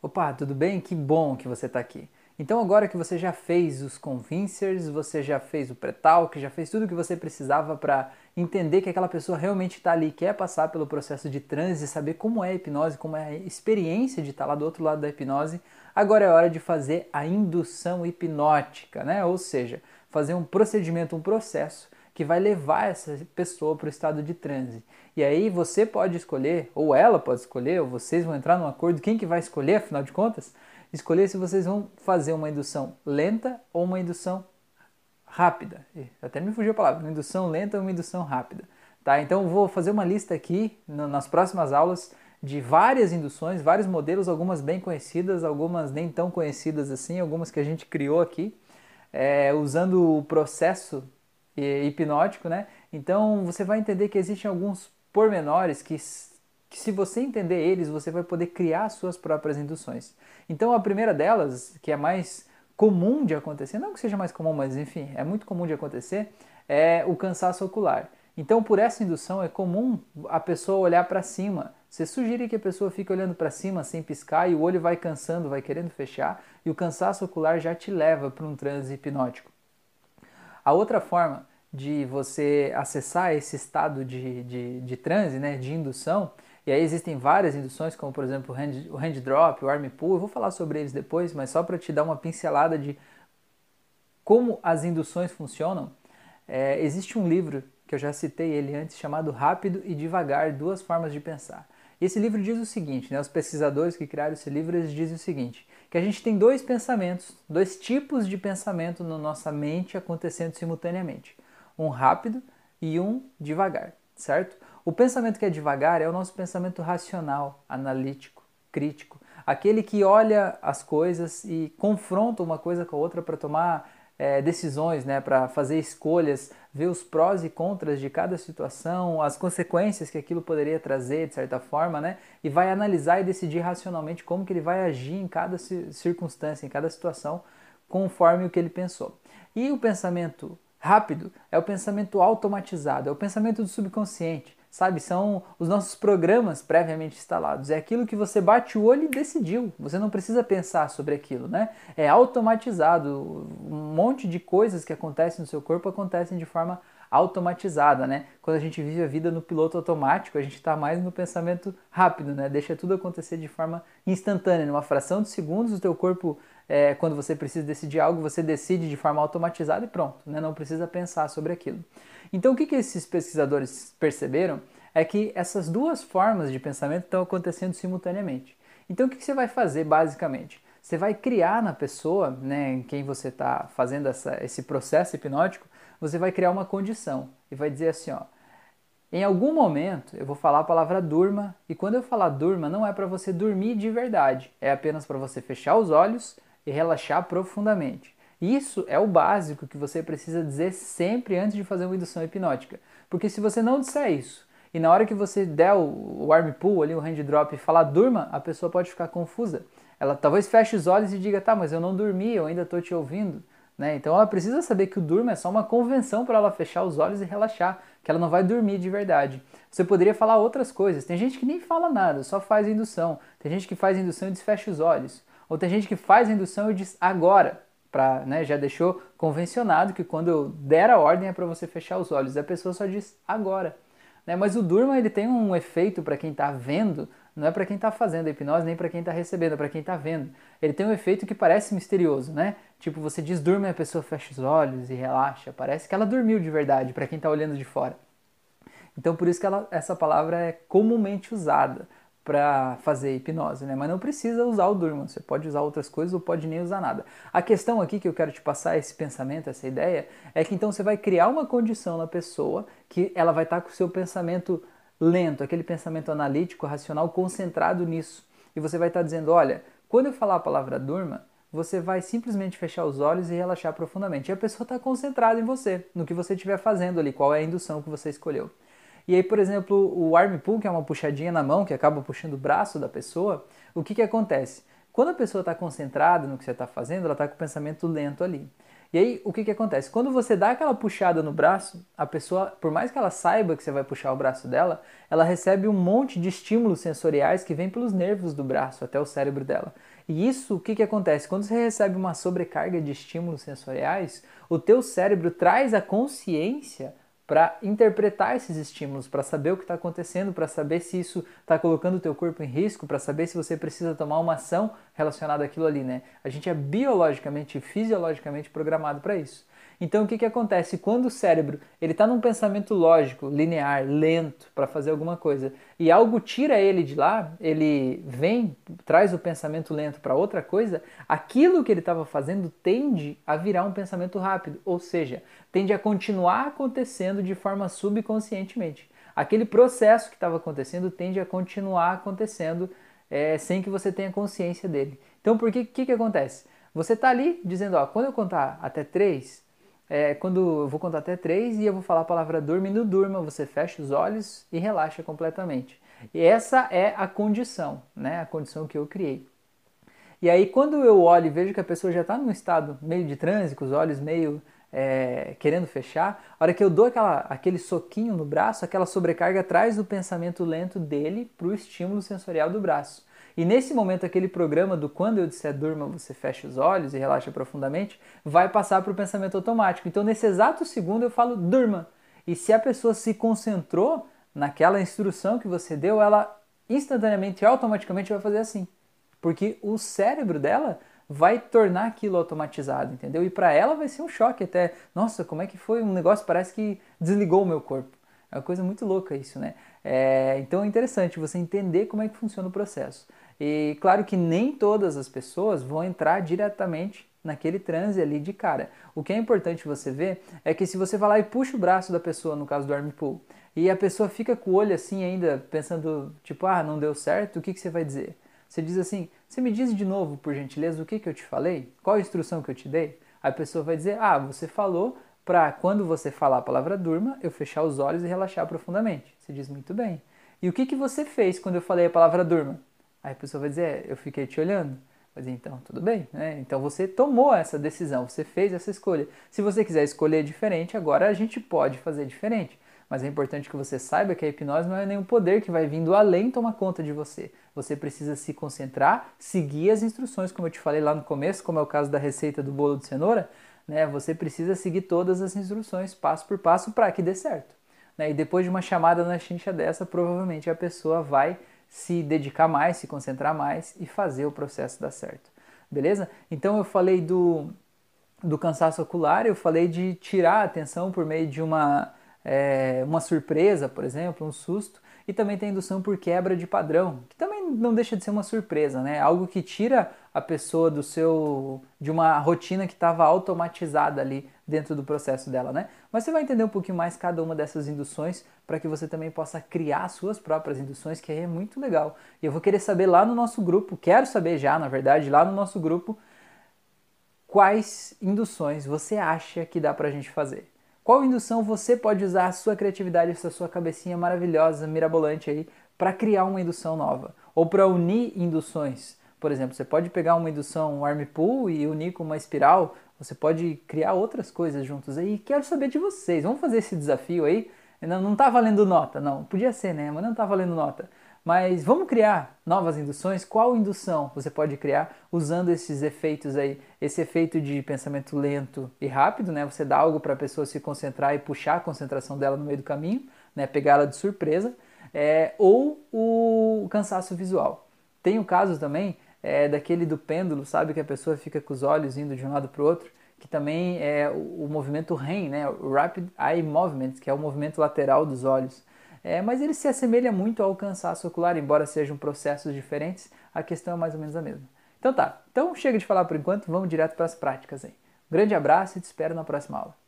Opa, tudo bem? Que bom que você está aqui. Então agora que você já fez os convincers, você já fez o pré-talk, já fez tudo o que você precisava para entender que aquela pessoa realmente está ali, quer passar pelo processo de transe, saber como é a hipnose, como é a experiência de estar tá lá do outro lado da hipnose, agora é hora de fazer a indução hipnótica, né? Ou seja, fazer um procedimento, um processo que vai levar essa pessoa para o estado de transe. E aí você pode escolher, ou ela pode escolher, ou vocês vão entrar num acordo, quem que vai escolher, afinal de contas? Escolher se vocês vão fazer uma indução lenta ou uma indução rápida. Até me fugiu a palavra, uma indução lenta ou uma indução rápida. Tá? Então vou fazer uma lista aqui nas próximas aulas de várias induções, vários modelos, algumas bem conhecidas, algumas nem tão conhecidas assim, algumas que a gente criou aqui, é, usando o processo hipnótico, né? Então você vai entender que existem alguns pormenores que, que se você entender eles, você vai poder criar suas próprias induções. Então a primeira delas, que é mais comum de acontecer, não que seja mais comum, mas enfim, é muito comum de acontecer, é o cansaço ocular. Então, por essa indução, é comum a pessoa olhar para cima. Você sugere que a pessoa fique olhando para cima sem piscar e o olho vai cansando, vai querendo fechar, e o cansaço ocular já te leva para um transe hipnótico. A outra forma de você acessar esse estado de, de, de transe, né, de indução, e aí existem várias induções, como por exemplo o hand, o hand drop, o arm pull, eu vou falar sobre eles depois, mas só para te dar uma pincelada de como as induções funcionam, é, existe um livro que eu já citei ele antes, chamado Rápido e Devagar, Duas Formas de Pensar. E esse livro diz o seguinte, né, os pesquisadores que criaram esse livro, eles dizem o seguinte, que a gente tem dois pensamentos, dois tipos de pensamento na nossa mente acontecendo simultaneamente. Um rápido e um devagar, certo? O pensamento que é devagar é o nosso pensamento racional, analítico, crítico, aquele que olha as coisas e confronta uma coisa com a outra para tomar é, decisões, né, para fazer escolhas, ver os prós e contras de cada situação, as consequências que aquilo poderia trazer de certa forma, né, e vai analisar e decidir racionalmente como que ele vai agir em cada circunstância, em cada situação, conforme o que ele pensou. E o pensamento rápido é o pensamento automatizado, é o pensamento do subconsciente sabe? São os nossos programas previamente instalados. É aquilo que você bate o olho e decidiu. Você não precisa pensar sobre aquilo, né? É automatizado. Um monte de coisas que acontecem no seu corpo acontecem de forma automatizada, né? Quando a gente vive a vida no piloto automático, a gente está mais no pensamento rápido, né? Deixa tudo acontecer de forma instantânea, numa fração de segundos, o teu corpo, é, quando você precisa decidir algo, você decide de forma automatizada e pronto, né? Não precisa pensar sobre aquilo. Então, o que, que esses pesquisadores perceberam é que essas duas formas de pensamento estão acontecendo simultaneamente. Então, o que, que você vai fazer basicamente? Você vai criar na pessoa, né, em quem você está fazendo essa, esse processo hipnótico, você vai criar uma condição e vai dizer assim, ó, em algum momento eu vou falar a palavra durma e quando eu falar durma não é para você dormir de verdade, é apenas para você fechar os olhos e relaxar profundamente. Isso é o básico que você precisa dizer sempre antes de fazer uma indução hipnótica. Porque se você não disser isso, e na hora que você der o, arm pull ali, o hand drop e falar durma, a pessoa pode ficar confusa. Ela talvez feche os olhos e diga, tá, mas eu não dormi, eu ainda estou te ouvindo. Né? Então ela precisa saber que o durma é só uma convenção para ela fechar os olhos e relaxar, que ela não vai dormir de verdade. Você poderia falar outras coisas. Tem gente que nem fala nada, só faz indução. Tem gente que faz indução e diz fecha os olhos. Ou tem gente que faz indução e diz agora pra, né, já deixou convencionado que quando eu der a ordem é para você fechar os olhos. A pessoa só diz agora. Né? Mas o Durma ele tem um efeito para quem está vendo, não é para quem está fazendo a hipnose, nem para quem está recebendo, é para quem está vendo. Ele tem um efeito que parece misterioso, né? Tipo, você diz Durma e a pessoa fecha os olhos e relaxa. Parece que ela dormiu de verdade, para quem está olhando de fora. Então, por isso que ela, essa palavra é comumente usada para fazer hipnose, né? Mas não precisa usar o Durman, você pode usar outras coisas ou pode nem usar nada. A questão aqui que eu quero te passar, esse pensamento, essa ideia, é que então você vai criar uma condição na pessoa que ela vai estar com o seu pensamento lento, aquele pensamento analítico, racional, concentrado nisso. E você vai estar dizendo, olha, quando eu falar a palavra durma, você vai simplesmente fechar os olhos e relaxar profundamente. E a pessoa está concentrada em você, no que você estiver fazendo ali, qual é a indução que você escolheu. E aí, por exemplo, o arm pull, que é uma puxadinha na mão, que acaba puxando o braço da pessoa, o que, que acontece? Quando a pessoa está concentrada no que você está fazendo, ela está com o pensamento lento ali. E aí, o que, que acontece? Quando você dá aquela puxada no braço, a pessoa, por mais que ela saiba que você vai puxar o braço dela, ela recebe um monte de estímulos sensoriais que vêm pelos nervos do braço até o cérebro dela. E isso, o que, que acontece? Quando você recebe uma sobrecarga de estímulos sensoriais, o teu cérebro traz a consciência para interpretar esses estímulos, para saber o que está acontecendo, para saber se isso está colocando o teu corpo em risco, para saber se você precisa tomar uma ação relacionada àquilo ali, né? A gente é biologicamente e fisiologicamente programado para isso. Então o que, que acontece? Quando o cérebro ele está num pensamento lógico, linear, lento para fazer alguma coisa e algo tira ele de lá, ele vem, traz o pensamento lento para outra coisa, aquilo que ele estava fazendo tende a virar um pensamento rápido, ou seja, tende a continuar acontecendo de forma subconscientemente. Aquele processo que estava acontecendo tende a continuar acontecendo é, sem que você tenha consciência dele. Então, por que que, que acontece? Você está ali dizendo, ó, quando eu contar até três, é, quando eu vou contar até três e eu vou falar a palavra dormindo, durma, você fecha os olhos e relaxa completamente. E essa é a condição, né? A condição que eu criei. E aí quando eu olho e vejo que a pessoa já está num estado meio de transe, com os olhos meio é, querendo fechar, a hora que eu dou aquela, aquele soquinho no braço, aquela sobrecarga traz o pensamento lento dele para o estímulo sensorial do braço. E nesse momento, aquele programa do quando eu disser durma, você fecha os olhos e relaxa profundamente, vai passar para o pensamento automático. Então, nesse exato segundo, eu falo durma. E se a pessoa se concentrou naquela instrução que você deu, ela instantaneamente, automaticamente vai fazer assim. Porque o cérebro dela vai tornar aquilo automatizado, entendeu? E para ela vai ser um choque até. Nossa, como é que foi um negócio? Parece que desligou o meu corpo. É uma coisa muito louca isso, né? É, então é interessante você entender como é que funciona o processo. E claro que nem todas as pessoas vão entrar diretamente naquele transe ali de cara. O que é importante você ver é que se você vai lá e puxa o braço da pessoa, no caso do arm pull, e a pessoa fica com o olho assim ainda pensando, tipo, ah, não deu certo, o que, que você vai dizer? Você diz assim, você me diz de novo, por gentileza, o que, que eu te falei? Qual a instrução que eu te dei? A pessoa vai dizer, ah, você falou para quando você falar a palavra durma, eu fechar os olhos e relaxar profundamente. Você diz muito bem. E o que, que você fez quando eu falei a palavra durma? Aí a pessoa vai dizer, eu fiquei te olhando. Mas então, tudo bem, né? Então você tomou essa decisão, você fez essa escolha. Se você quiser escolher diferente, agora a gente pode fazer diferente. Mas é importante que você saiba que a hipnose não é nenhum poder que vai vindo além tomar conta de você. Você precisa se concentrar, seguir as instruções, como eu te falei lá no começo, como é o caso da receita do bolo de cenoura, né? Você precisa seguir todas as instruções, passo por passo, para que dê certo. Né? E depois de uma chamada na chincha dessa, provavelmente a pessoa vai se dedicar mais, se concentrar mais e fazer o processo dar certo. Beleza? Então eu falei do, do cansaço ocular, eu falei de tirar a atenção por meio de uma, é, uma surpresa, por exemplo, um susto, e também tem indução por quebra de padrão, que também não deixa de ser uma surpresa, né? Algo que tira a pessoa do seu de uma rotina que estava automatizada ali dentro do processo dela, né? Mas você vai entender um pouquinho mais cada uma dessas induções para que você também possa criar suas próprias induções, que aí é muito legal. E eu vou querer saber lá no nosso grupo, quero saber já, na verdade, lá no nosso grupo, quais induções você acha que dá para a gente fazer. Qual indução você pode usar a sua criatividade, essa sua cabecinha maravilhosa, mirabolante aí, para criar uma indução nova? Ou para unir induções? Por exemplo, você pode pegar uma indução um arm pull e unir com uma espiral, você pode criar outras coisas juntos aí. Quero saber de vocês. Vamos fazer esse desafio aí? Não, não tá valendo nota, não. Podia ser, né? Mas não tá valendo nota. Mas vamos criar novas induções? Qual indução você pode criar usando esses efeitos aí? Esse efeito de pensamento lento e rápido, né? Você dá algo para a pessoa se concentrar e puxar a concentração dela no meio do caminho, né? Pegar ela de surpresa. É, ou o cansaço visual. Tem o caso também é, daquele do pêndulo, sabe? Que a pessoa fica com os olhos indo de um lado para o outro, que também é o, movimento REM, né? Rapid Eye Movement, que é o movimento lateral dos olhos. É, mas ele se assemelha muito ao cansaço ocular, embora sejam processos diferentes, a questão é mais ou menos a mesma. Então tá, então chega de falar por enquanto, vamos direto para as práticas aí. Um grande abraço e te espero na próxima aula.